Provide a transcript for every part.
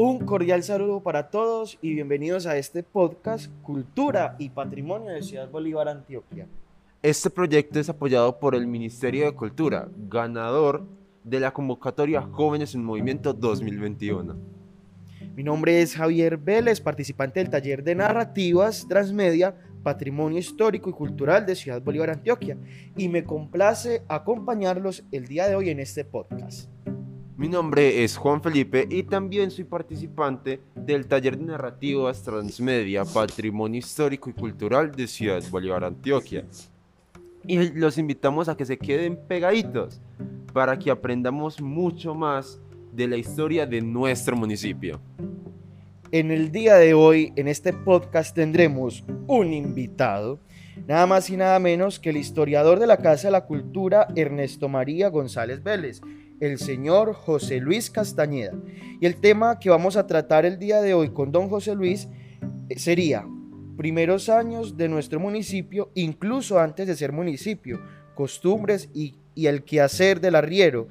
Un cordial saludo para todos y bienvenidos a este podcast Cultura y Patrimonio de Ciudad Bolívar, Antioquia. Este proyecto es apoyado por el Ministerio de Cultura, ganador de la convocatoria Jóvenes en Movimiento 2021. Mi nombre es Javier Vélez, participante del taller de narrativas transmedia Patrimonio Histórico y Cultural de Ciudad Bolívar, Antioquia, y me complace acompañarlos el día de hoy en este podcast. Mi nombre es Juan Felipe y también soy participante del taller de narrativas transmedia Patrimonio Histórico y Cultural de Ciudad Bolívar, Antioquia. Y los invitamos a que se queden pegaditos para que aprendamos mucho más de la historia de nuestro municipio. En el día de hoy, en este podcast, tendremos un invitado, nada más y nada menos que el historiador de la Casa de la Cultura, Ernesto María González Vélez, el señor José Luis Castañeda. Y el tema que vamos a tratar el día de hoy con don José Luis eh, sería primeros años de nuestro municipio, incluso antes de ser municipio, costumbres y, y el quehacer del arriero,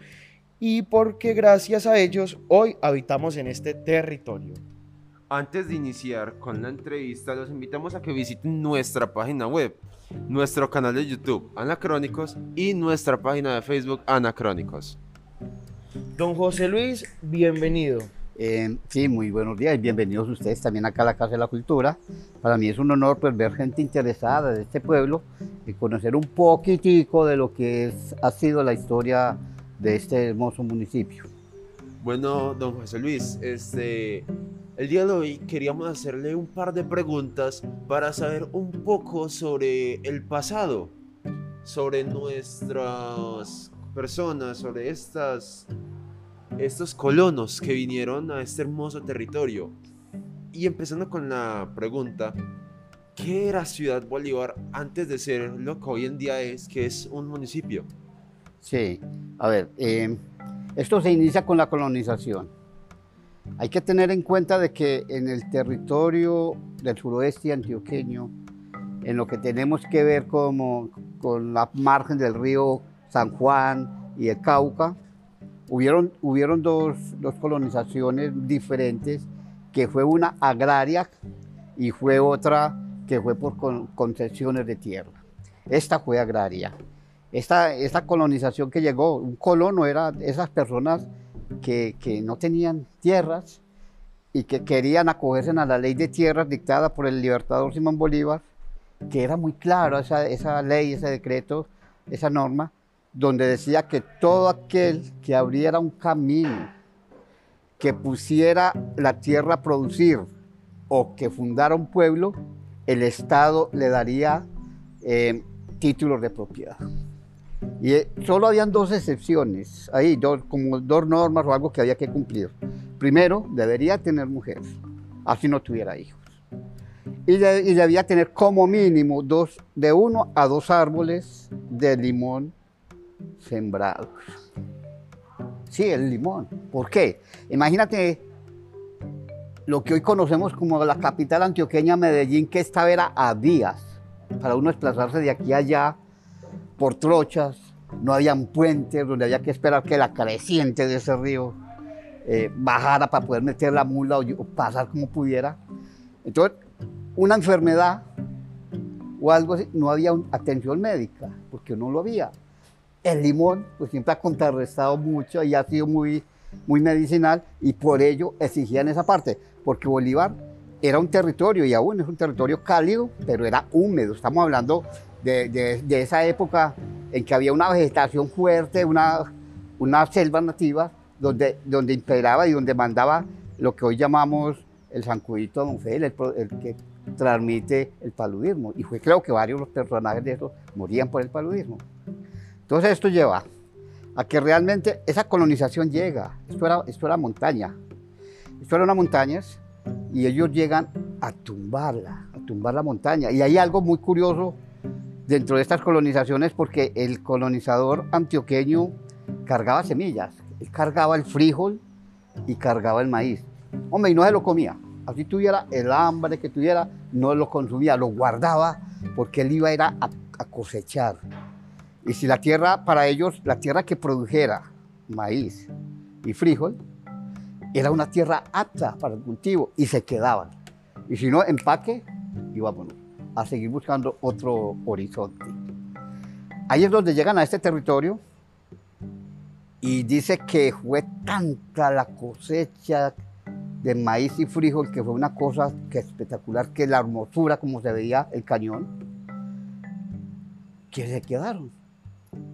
y porque gracias a ellos hoy habitamos en este territorio. Antes de iniciar con la entrevista, los invitamos a que visiten nuestra página web, nuestro canal de YouTube, Anacrónicos, y nuestra página de Facebook, Anacrónicos. Don José Luis, bienvenido. Eh, sí, muy buenos días y bienvenidos ustedes también acá a la Casa de la Cultura. Para mí es un honor pues, ver gente interesada de este pueblo y conocer un poquitico de lo que es, ha sido la historia de este hermoso municipio. Bueno, don José Luis, este, el día de hoy queríamos hacerle un par de preguntas para saber un poco sobre el pasado, sobre nuestras personas, sobre estas, estos colonos que vinieron a este hermoso territorio. Y empezando con la pregunta, ¿qué era Ciudad Bolívar antes de ser lo que hoy en día es, que es un municipio? Sí, a ver, eh, esto se inicia con la colonización. Hay que tener en cuenta de que en el territorio del suroeste antioqueño, en lo que tenemos que ver como con la margen del río San Juan y el Cauca, hubieron, hubieron dos, dos colonizaciones diferentes, que fue una agraria y fue otra que fue por con- concesiones de tierra. Esta fue agraria. Esta, esta colonización que llegó, un colono era esas personas que, que no tenían tierras y que querían acogerse a la ley de tierras dictada por el libertador Simón Bolívar, que era muy claro esa, esa ley, ese decreto, esa norma, donde decía que todo aquel que abriera un camino, que pusiera la tierra a producir o que fundara un pueblo, el Estado le daría eh, títulos de propiedad. Y eh, solo habían dos excepciones, ahí, dos, como dos normas o algo que había que cumplir. Primero, debería tener mujer, así no tuviera hijos. Y, y debía tener como mínimo dos, de uno a dos árboles de limón sembrados. Sí, el limón. ¿Por qué? Imagínate lo que hoy conocemos como la capital antioqueña Medellín, que esta era a días para uno desplazarse de aquí a allá por trochas, no habían puentes donde había que esperar que la creciente de ese río eh, bajara para poder meter la mula o, pasar como pudiera. Entonces, una enfermedad o algo así, no había atención médica, porque no lo había. El limón, pues siempre ha contrarrestado mucho y ha sido muy, muy medicinal y por ello exigían esa parte, porque Bolívar era un territorio y aún es un territorio cálido, pero era húmedo. Estamos hablando de, de- de esa época en que había una vegetación fuerte, una, una selva nativa donde, donde imperaba y donde mandaba lo que hoy llamamos el zancudito Don Fidel, el, el que transmite el paludismo. Y fue creo que varios de los personajes de esos morían por el paludismo. Entonces esto lleva a que realmente esa colonización llega. Esto era, esto era montaña. Esto eran unas montañas y ellos llegan a tumbarla, a tumbar la montaña. Y hay algo muy curioso dentro de estas colonizaciones porque el colonizador antioqueño cargaba semillas. Él cargaba el frijol y cargaba el maíz. Hombre, y no se lo comía. Así tuviera el hambre que tuviera, no lo consumía, lo guardaba porque él iba a ir a, a cosechar. Y si la tierra, para ellos, la tierra que produjera maíz y frijol, era una tierra apta para el cultivo y se quedaban. Y si no, empaque y vámonos a seguir buscando otro horizonte. Ahí es donde llegan a este territorio y dice que fue tanta la cosecha de maíz y frijol que fue una cosa que espectacular, que la hermosura como se veía el cañón, que se quedaron.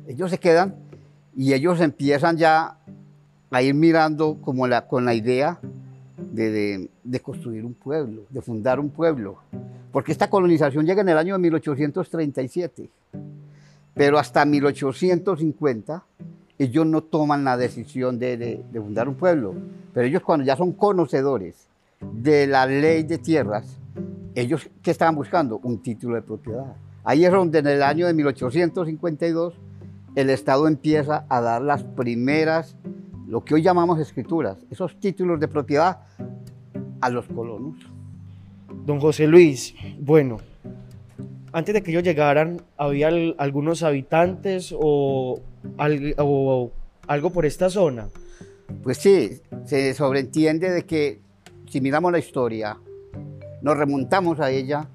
Ellos se quedan y ellos empiezan ya a ir mirando como la, con la idea de, de, construir un pueblo, de fundar un pueblo. Porque esta colonización llega en el año de 1837, pero hasta 1850 ellos no toman la decisión de, de, de, fundar un pueblo, pero ellos cuando ya son conocedores de la ley de tierras, ellos ¿qué estaban buscando? Un título de propiedad. Ahí es donde en el año de 1852 el Estado empieza a dar las primeras, lo que hoy llamamos escrituras, esos títulos de propiedad a los colonos. Don José Luis, bueno, antes de que ellos llegaran, ¿había algunos habitantes o, o algo por esta zona? Pues sí, se sobreentiende de que si miramos la historia, nos remontamos a ella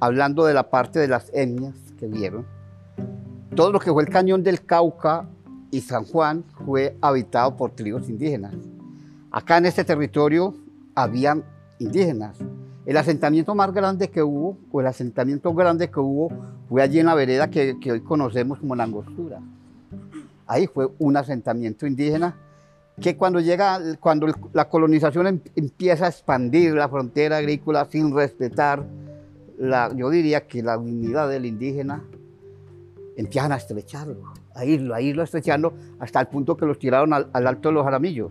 hablando de la parte de las etnias que vieron. Todo lo que fue el cañón del Cauca y San Juan fue habitado por tribus indígenas. Acá en este territorio habían indígenas. El asentamiento más grande que hubo, o el asentamiento grande que hubo, fue allí en la vereda que, hoy conocemos como la Angostura. Ahí fue un asentamiento indígena que cuando llega, cuando la colonización em, empieza a expandir la frontera agrícola sin respetar, la, yo diría que la dignidad del indígena, empiezan a estrecharlo, a irlo, a irlo estrechando hasta el punto que los tiraron al, alto de los jaramillos.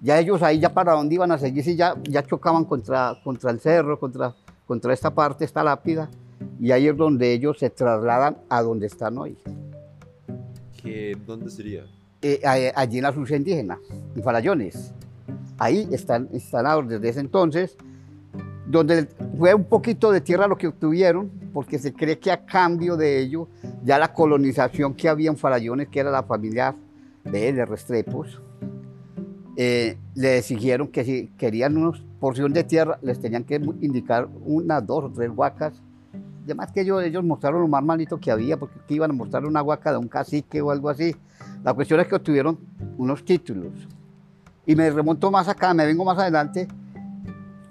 Ya ellos ahí ya para dónde iban a seguir si ya, ya chocaban contra, contra el cerro, contra, contra esta parte, esta lápida, y ahí es donde ellos se trasladan a donde están hoy. ¿Qué, ¿Dónde sería? Eh, allí en la Sucia indígena, en Farallones. Ahí están instalados desde ese entonces, donde fue un poquito de tierra lo que obtuvieron, porque se cree que a cambio de ello, ya la colonización que había en Farallones, que era la familia de, Restrepos, eh, le que si querían una porción de tierra, les tenían que indicar unas dos o tres huacas. Además que ellos, ellos mostraron lo más malito que había, porque iban a mostrar una huaca de un cacique o algo así. La cuestión es que obtuvieron unos títulos. Y me remonto más acá, me vengo más adelante,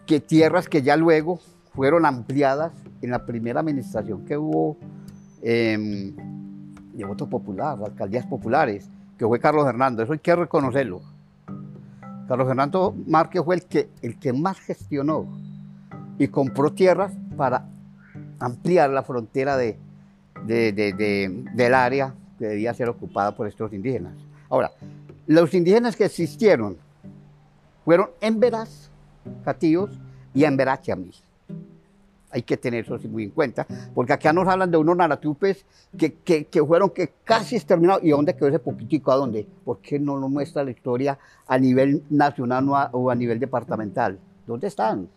que tierras que ya luego fueron ampliadas en la primera administración que hubo eh, de voto popular, alcaldías populares, que fue Carlos Hernando, eso hay que reconocerlo. Carlos Fernando Márquez fue el que, el que más gestionó y compró tierras para ampliar la frontera de, del área que debía ser ocupada por estos indígenas. Ahora, los indígenas que existieron fueron en Veraz, Catíos y en Veraz, Chamí. Hay que tener eso muy en cuenta, porque acá nos hablan de unos naratupes que, que, que fueron que casi exterminados. ¿Y dónde quedó ese poquitico? ¿A dónde? ¿Por qué no nos muestra la historia a nivel nacional o a, nivel departamental? ¿Dónde están?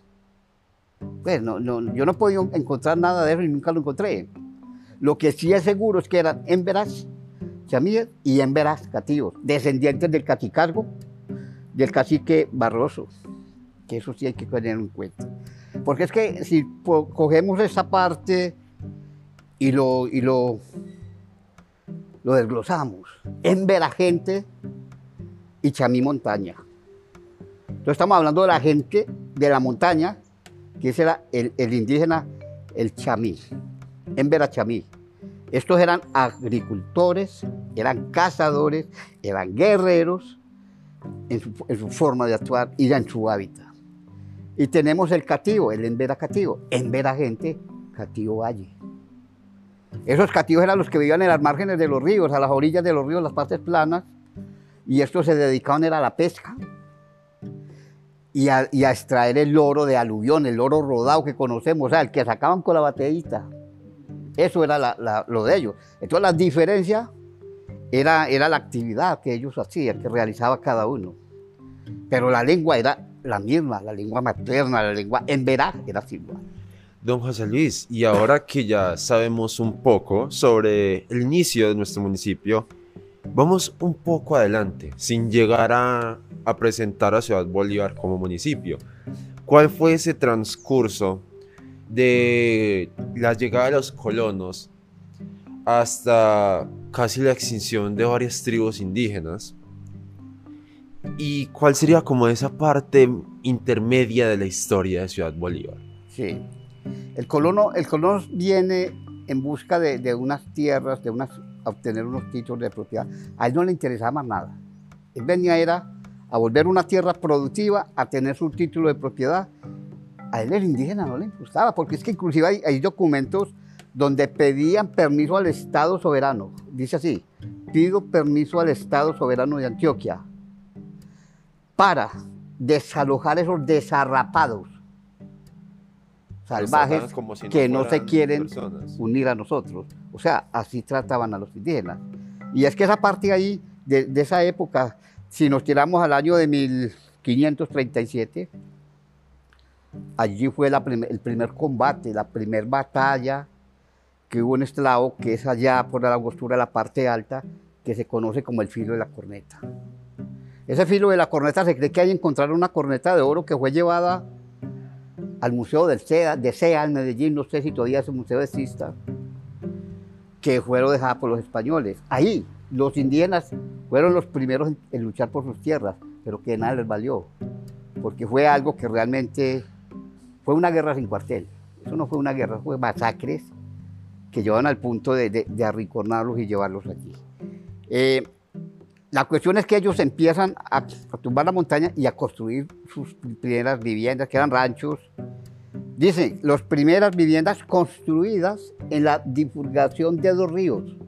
Pues no, yo no he podido encontrar nada de eso y nunca lo encontré. Lo que sí es seguro es que eran Emberas, Chamíes y Emberas cativos, descendientes del cacicargo, del cacique Barroso, que eso sí hay que tener en cuenta. Porque es que si cogemos esa parte y lo, y lo, lo desglosamos, en gente y Chamí Montaña. Entonces estamos hablando de la gente de la montaña, que era el, el indígena, el chamí, en Chamí. Estos eran agricultores, eran cazadores, eran guerreros en su, en su forma de actuar y en su hábitat. Y tenemos el cativo, el envera cativo, envera gente, cativo valle. Esos cativos eran los que vivían en las márgenes de los ríos, a las orillas de los ríos, las partes planas, y estos se dedicaban a la pesca y a, extraer el oro de aluvión, el oro rodado que conocemos, o sea, el que sacaban con la bateíta. Eso era lo de ellos. Entonces la diferencia era, era la actividad que ellos hacían, que realizaba cada uno. Pero la lengua era la misma, la lengua materna, la lengua en veraz era igual. Don José Luis, y ahora que ya sabemos un poco sobre el inicio de nuestro municipio, vamos un poco adelante, sin llegar a a presentar a Ciudad Bolívar como municipio. ¿Cuál fue ese transcurso de la llegada de los colonos hasta casi la extinción de varias tribus indígenas? ¿Y cuál sería como esa parte intermedia de la historia de Ciudad Bolívar? Sí. El colono, el colono viene en busca de, de unas tierras, de unas, obtener unos títulos de propiedad. A él no le interesaba más nada. Él venía era a volver una tierra productiva, a tener su título de propiedad. A él el indígena no le gustaba, porque es que inclusive hay, hay documentos donde pedían permiso al Estado soberano. Dice así, pido permiso al Estado soberano de Antioquia para desalojar esos desarrapados salvajes como si no que no se quieren personas. unir a nosotros. O sea, así trataban a los indígenas. Y es que esa parte ahí, de, de esa época, si nos tiramos al año de 1537, allí fue la prim- el primer combate, la primera batalla que hubo en este lado, que es allá por la angostura la parte alta, que se conoce como el filo de la corneta. Ese filo de la corneta se cree que hay encontraron una corneta de oro que fue llevada al Museo del SEA, de SEA en Medellín, no sé si todavía ese museo exista, que fueron dejadas por los españoles. Ahí los indígenas fueron los primeros en, luchar por sus tierras, pero que nada les valió, porque fue algo que realmente fue una guerra sin cuartel. Eso no fue una guerra, fue masacres que llevaban al punto de, de- de arrinconarlos y llevarlos allí. Eh, la cuestión es que ellos empiezan a, a tumbar la montaña y a construir sus primeras viviendas, que eran ranchos. Dicen, las primeras viviendas construidas en la divulgación de dos ríos.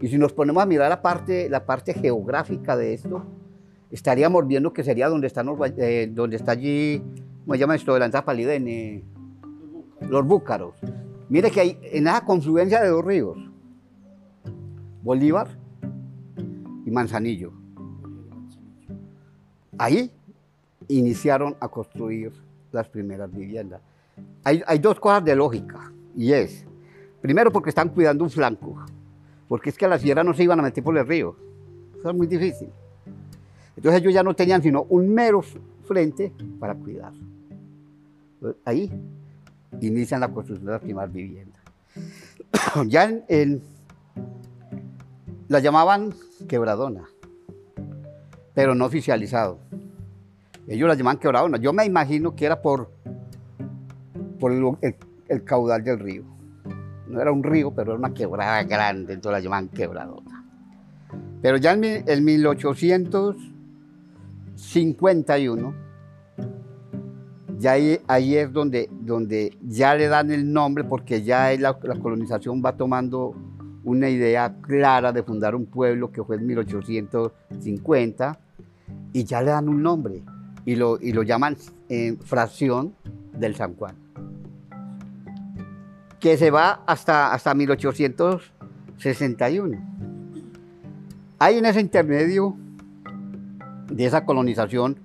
Y si nos ponemos a mirar la parte, la parte geográfica de esto, estaríamos viendo que sería donde, están los eh, donde está allí, ¿cómo se llama esto? De la Zapaliden, eh, los búcaros. Mire que hay en esa confluencia de dos ríos, Bolívar Manzanillo. Ahí iniciaron a construir las primeras viviendas. Hay, dos cosas de lógica, y es, primero porque están cuidando un flanco, porque es que las fieras no se iban a meter por el río. Eso es muy difícil. Entonces ellos ya no tenían sino un mero frente para cuidar. Ahí inician la construcción de las primeras viviendas. ya en, en- la llamaban quebradona, pero no oficializado. Ellos la llamaban quebradona. Yo me imagino que era por, por el, caudal del río. No era un río, pero era una quebrada grande, entonces la llamaban quebradona. Pero ya en, en 1851, ya ahí, es donde, donde ya le dan el nombre, porque ya la colonización va tomando una idea clara de fundar un pueblo que fue en 1850 y ya le dan un nombre y lo, y lo llaman eh, fracción del San Juan, que se va hasta, hasta 1861. Hay en ese intermedio de esa colonización,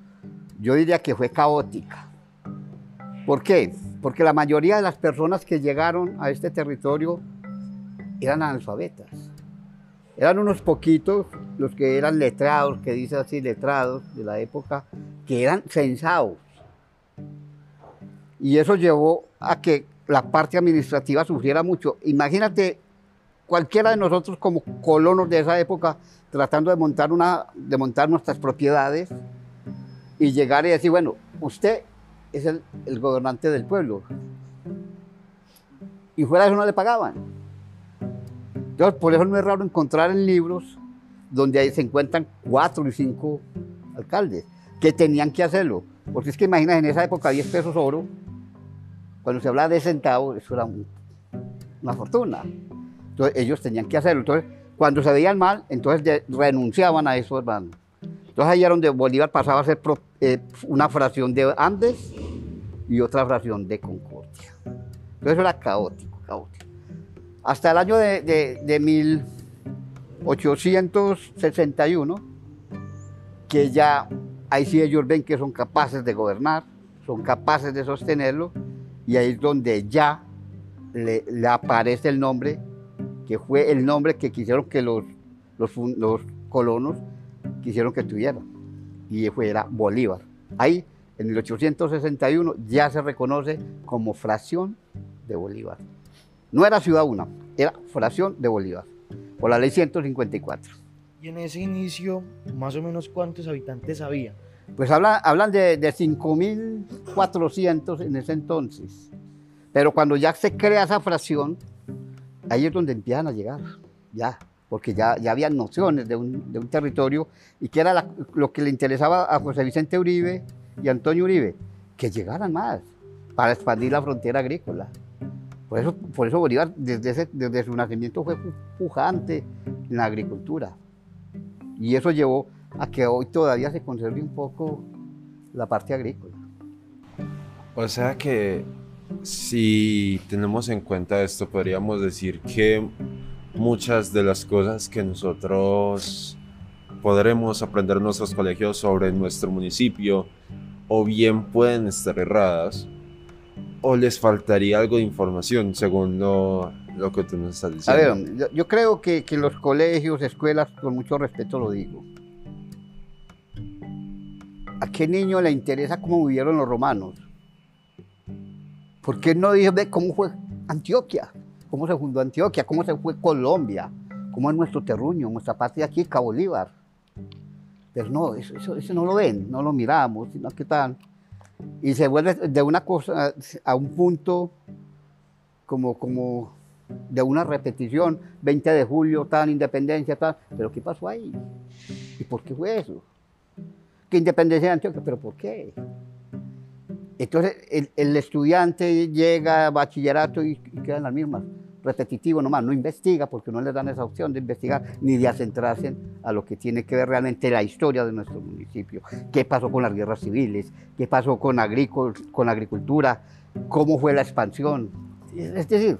yo diría que fue caótica. ¿Por qué? Porque la mayoría de las personas que llegaron a este territorio eran analfabetas. Eran unos poquitos los que eran letrados, que dice así, letrados de la época, que eran censados. Y eso llevó a que la parte administrativa sufriera mucho. Imagínate cualquiera de nosotros como colonos de esa época tratando de montar, una, de montar nuestras propiedades y llegar y decir, bueno, usted es el, el gobernante del pueblo. Y fuera de eso no le pagaban. Entonces, por eso no es raro encontrar en libros donde ahí se encuentran cuatro y cinco alcaldes que tenían que hacerlo. Porque es que imagina, en esa época 10 pesos oro, cuando se hablaba de centavos, eso era un- una fortuna. Entonces ellos tenían que hacerlo. Entonces, cuando se veían mal, entonces renunciaban a eso, hermano. Entonces ahí era donde Bolívar pasaba a ser eh, una fracción de Andes y otra fracción de Concordia. Entonces eso era caótico. Hasta el año de, de, de 1861, que ya ahí sí ellos ven que son capaces de gobernar, son capaces de sostenerlo, y ahí es donde ya le, aparece el nombre, que fue el nombre que quisieron que los, los, colonos quisieron que tuvieran. y fue, era Bolívar. Ahí, en el 861, ya se reconoce como fracción de Bolívar. No era ciudad una, era fracción de Bolívar, por la ley 154. Y en ese inicio, más o menos, ¿cuántos habitantes había? Pues hablan, hablan de, de 5.400 en ese entonces. Pero cuando ya se crea esa fracción, ahí es donde empiezan a llegar, ya, porque ya, ya había nociones de un, de un territorio y que era la- lo que le interesaba a José Vicente Uribe y Antonio Uribe, que llegaran más para expandir la frontera agrícola. Por eso, por eso Bolívar desde, ese- desde su nacimiento fue pu- pujante en la agricultura. Y eso llevó a que hoy todavía se conserve un poco la parte agrícola. O sea que si tenemos en cuenta esto, podríamos decir que muchas de las cosas que nosotros podremos aprender en nuestros colegios sobre nuestro municipio o bien pueden estar erradas o les faltaría algo de información según lo, lo que tú nos estás A diciendo. ver, yo, yo creo que, que los colegios, escuelas, con mucho respeto lo digo. ¿A qué niño le interesa cómo vivieron los romanos? ¿Por qué no dice ve cómo fue Antioquia? ¿Cómo se fundó Antioquia? ¿Cómo se fue Colombia? ¿Cómo es nuestro terruño, nuestra patria aquí, Cabo Bolívar? Pero no, eso, eso, eso no lo ven, no lo miramos, sino que tan... Y se vuelve de una cosa a un punto como, como de una repetición, 20 de julio, tal, independencia, tal, pero ¿qué pasó ahí? ¿Y por qué fue eso? ¿Qué independencia de Antioquia? ¿Pero por qué? Entonces el, estudiante llega a bachillerato y, y queda en las mismas, repetitivo nomás, no investiga porque no le dan esa opción de investigar ni de centrarse a lo que tiene que ver realmente la historia de nuestro municipio. ¿Qué pasó con las guerras civiles? ¿Qué pasó con, con agricultura? ¿Cómo fue la expansión? Es decir,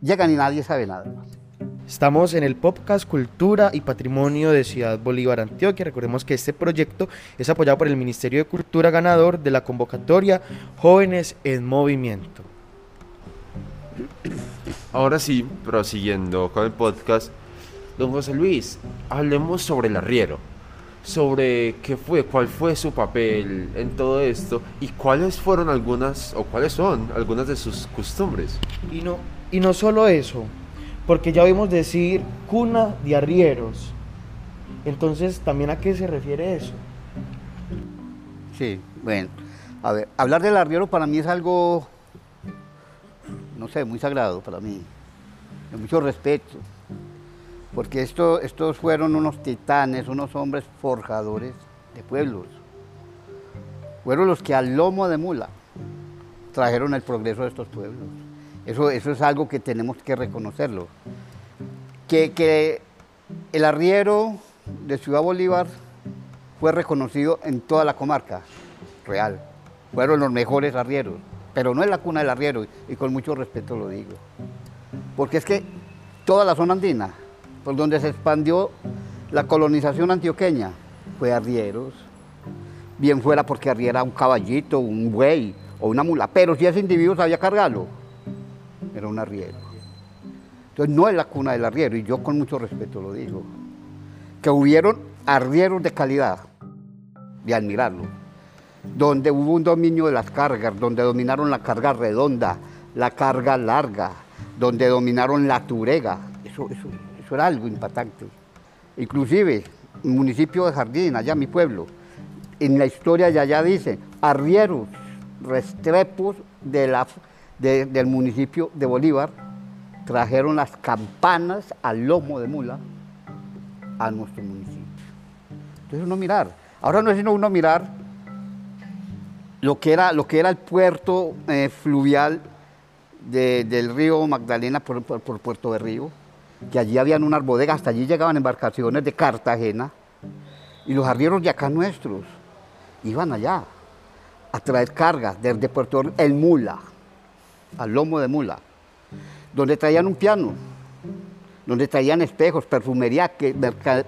llegan y nadie sabe nada. Estamos en el podcast Cultura y Patrimonio de Ciudad Bolívar, Antioquia. Recordemos que este proyecto es apoyado por el Ministerio de Cultura ganador de la convocatoria Jóvenes en Movimiento. Ahora sí, prosiguiendo con el podcast, don José Luis, hablemos sobre el arriero, sobre qué fue, cuál fue su papel en todo esto y cuáles fueron algunas, o cuáles son algunas de sus costumbres. Y no, y no solo eso, porque ya oímos decir cuna de arrieros. Entonces, ¿también a qué se refiere eso? Sí, bueno. A ver, hablar del arriero para mí es algo, no sé, muy sagrado para mí, de mucho respeto, porque esto, estos fueron unos titanes, unos hombres forjadores de pueblos. Fueron los que al lomo de mula trajeron el progreso de estos pueblos. Eso, es algo que tenemos que reconocerlo. Que el arriero de Ciudad Bolívar fue reconocido en toda la comarca real. Fueron los mejores arrieros, pero no es la cuna del arriero, y con mucho respeto lo digo. Porque es que toda la zona andina, por donde se expandió la colonización antioqueña, fue arrieros. Bien fuera porque arriera un caballito, un buey o una mula, pero si ese individuo sabía cargarlo, era un arriero. Entonces no es la cuna del arriero, y yo con mucho respeto lo digo. Que hubieron arrieros de calidad, de admirarlo donde hubo un dominio de las cargas, donde dominaron la carga redonda, la carga larga, donde dominaron la turega. Eso, eso, eso era algo impactante. Inclusive, municipio de Jardín, allá mi pueblo, en la historia ya allá dice, arrieros, restrepos de de- del municipio de Bolívar, trajeron las campanas al lomo de mula a nuestro municipio. Entonces uno mirar, ahora no es sino uno mirar lo que era, lo que era el puerto eh, fluvial de- del río Magdalena por, por- por Puerto que allí habían unas bodegas, hasta allí llegaban embarcaciones de Cartagena, y los arrieros de acá nuestros iban allá a traer cargas desde Puerto de Río, el mula, al lomo de mula, donde traían un piano, donde traían espejos, perfumería,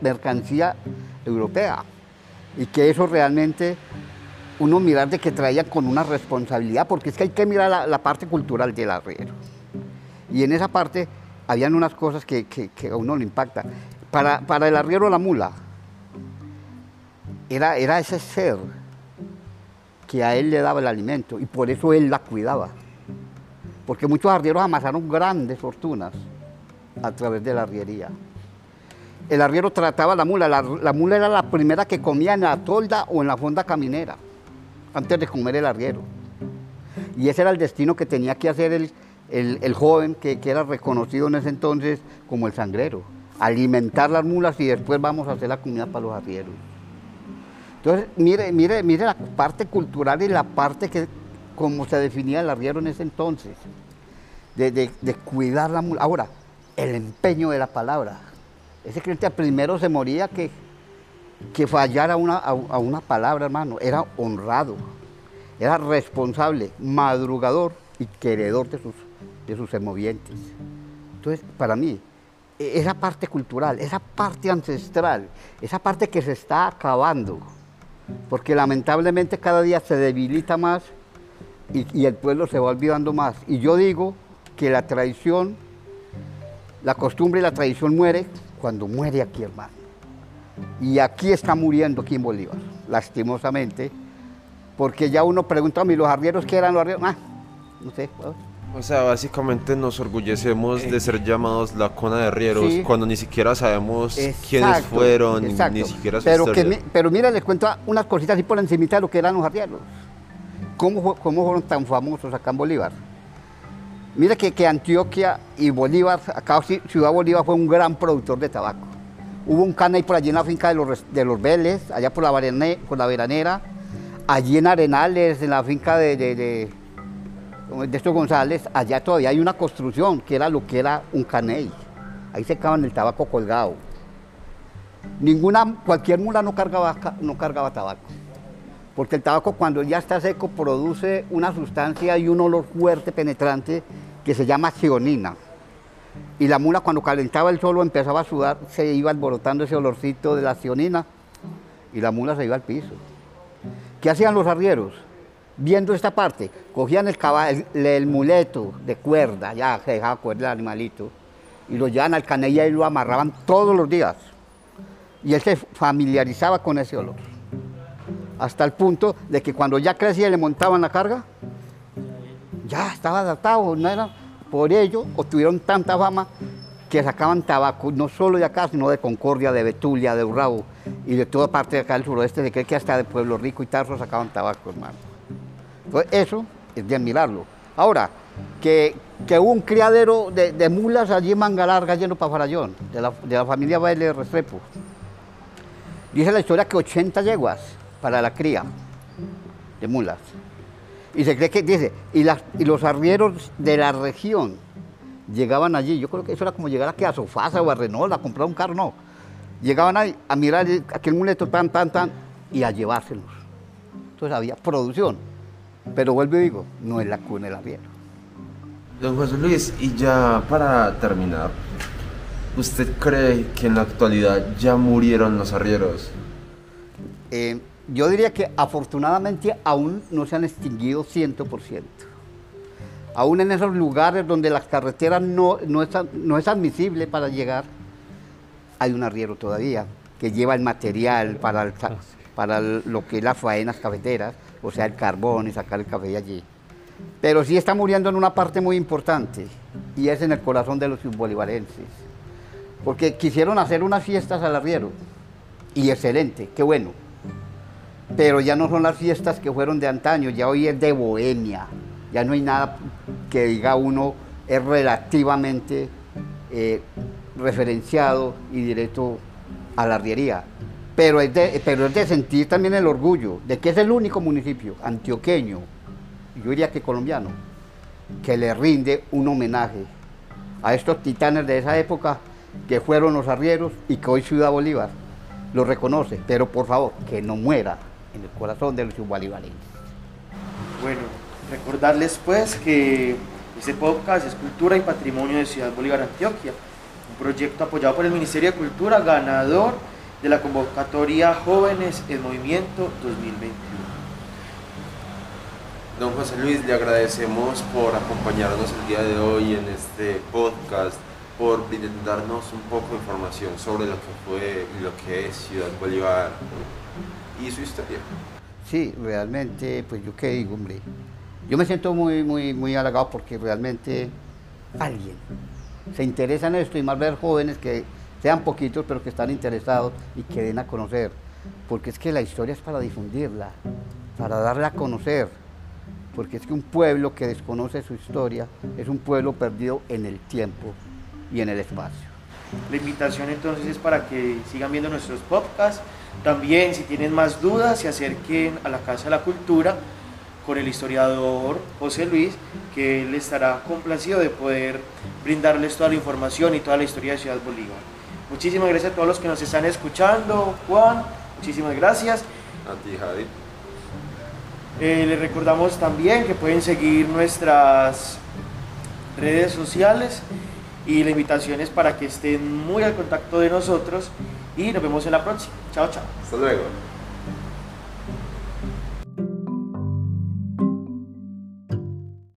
mercancía europea, y que eso realmente uno mirar de que traían con una responsabilidad, porque es que hay que mirar la, la parte cultural del arriero. Y en esa parte habían unas cosas que, a uno le impacta. Para, el arriero la mula, era, era ese ser que a él le daba el alimento y por eso él la cuidaba. Porque muchos arrieros amasaron grandes fortunas a través de la arriería. El arriero trataba a la mula, la, la mula era la primera que comía en la tolda o en la fonda caminera, antes de comer el arriero. Y ese era el destino que tenía que hacer el, el- joven que, que era reconocido en ese entonces como el sangrero. Alimentar las mulas y después vamos a hacer la comida para los arrieros. Entonces, mire, mire, mire la parte cultural y la parte que, como se definía el arriero en ese entonces, de, de- de cuidar la mula. Ahora, el empeño de la palabra. Ese cliente primero se moría que, que fallara una, a, una palabra, hermano. Era honrado, era responsable, madrugador y queredor de sus, de sus. Entonces, para mí, e- esa parte cultural, esa parte ancestral, esa parte que se está acabando, porque lamentablemente cada día se debilita más y, y el pueblo se va olvidando más. Y yo digo que la tradición, la costumbre y la tradición muere cuando muere aquí, hermano. Y aquí está muriendo aquí en Bolívar, lastimosamente, porque ya uno pregunta a mí, ¿los arrieros qué eran los arrieros? Ah, no sé. O sea, básicamente nos orgullecemos de ser llamados la cuna de arrieros Sí. cuando ni siquiera sabemos quiénes fueron, exacto. ni siquiera su pero, historia. pero mira, les cuento unas cositas así por encimita de lo que eran los arrieros. ¿Cómo, cómo fueron tan famosos acá en Bolívar? Mira que, que Antioquia y Bolívar, acá Ci- Ciudad Bolívar fue un gran productor de tabaco. Hubo un caney por allí en la finca de los, de los Vélez, allá por la, Veranera, allí en Arenales, en la finca de, de, estos González, allá todavía hay una construcción que era lo que era un caney. Ahí secaban el tabaco colgado. Ninguna, cualquier mula no cargaba, ca- no cargaba tabaco. Porque el tabaco cuando ya está seco produce una sustancia y un olor fuerte, penetrante, que se llama cionina. Y la mula cuando calentaba el sol o empezaba a sudar, se iba alborotando ese olorcito de la cionina y la mula se iba al piso. ¿Qué hacían los arrieros? Viendo esta parte, cogían el, caballo, el muleto de cuerda, ya se dejaba cuerda el animalito, y lo llevaban al canella y lo amarraban todos los días. Y él se familiarizaba con ese olor. Hasta el punto de que cuando ya crecía y le montaban la carga, ya estaba adaptado, no era por ello obtuvieron tanta fama que sacaban tabaco, no solo de acá, sino de Concordia, de Betulia, de Urrabo y de toda parte de acá del suroeste, de que que hasta de Pueblo Rico y Tarso sacaban tabaco, hermano. Entonces, eso es de admirarlo. Ahora, que, hubo un criadero de, mulas allí en Mangalarga, lleno para Farallón, de la, familia Baile Restrepo. Dice la historia que 80 yeguas para la cría de mulas. Y se cree que, dice, y, las, y los arrieros de la región llegaban allí. Yo creo que eso era como llegar aquí a Sofasa o a Renault a comprar un carro, no. Llegaban ahí a mirar el- aquel muleto tan, tan, tan, y a llevárselos. Entonces había producción. Pero vuelvo y digo, no es la cuna del arriero. Don José Luis, y ya para terminar, ¿usted cree que en la actualidad ya murieron los arrieros? Eh, yo diría que afortunadamente aún no se han extinguido 100%. Aún en esos lugares donde las carreteras no, no, es, no es admisible para llegar, hay un arriero todavía que lleva el material para, para lo que es las faenas cafeteras, o sea, el carbón y sacar el café de allí. Pero sí está muriendo en una parte muy importante y es en el corazón de los bolivarenses. Porque quisieron hacer unas fiestas al arriero y excelente, qué bueno. Pero ya no son las fiestas que fueron de antaño, ya hoy es de bohemia. Ya no hay nada que diga uno es relativamente eh, referenciado y directo a la arriería. Pero es, de, pero es de sentir también el orgullo de que es el único municipio antioqueño, yo diría que colombiano, que le rinde un homenaje a estos titanes de esa época que fueron los arrieros y que hoy Ciudad Bolívar lo reconoce, pero por favor, que no muera en el corazón de los bolivarenses. Bueno, recordarles pues que este podcast es Cultura y Patrimonio de Ciudad Bolívar, Antioquia, un proyecto apoyado por el Ministerio de Cultura, ganador de la convocatoria Jóvenes en Movimiento 2021. Don José Luis, le agradecemos por acompañarnos el día de hoy en este podcast, por brindarnos un poco de información sobre lo que fue y lo que es Ciudad Bolívar. Y su historia. Sí, realmente, pues yo qué digo, hombre. Yo me siento muy, muy, muy halagado porque realmente alguien se interesa en esto y más ver jóvenes que sean poquitos pero que están interesados y que den a conocer. Porque es que la historia es para difundirla, para darla a conocer. Porque es que un pueblo que desconoce su historia es un pueblo perdido en el tiempo y en el espacio. La invitación entonces es para que sigan viendo nuestros podcasts. También si tienen más dudas se acerquen a la Casa de la Cultura con el historiador José Luis, que él estará complacido de poder brindarles toda la información y toda la historia de Ciudad Bolívar. Muchísimas gracias a todos los que nos están escuchando. Juan, muchísimas gracias. A ti, Javi. Eh, les recordamos también que pueden seguir nuestras redes sociales y la invitación es para que estén muy al contacto de nosotros y nos vemos en la próxima. Chao, chao. Hasta luego.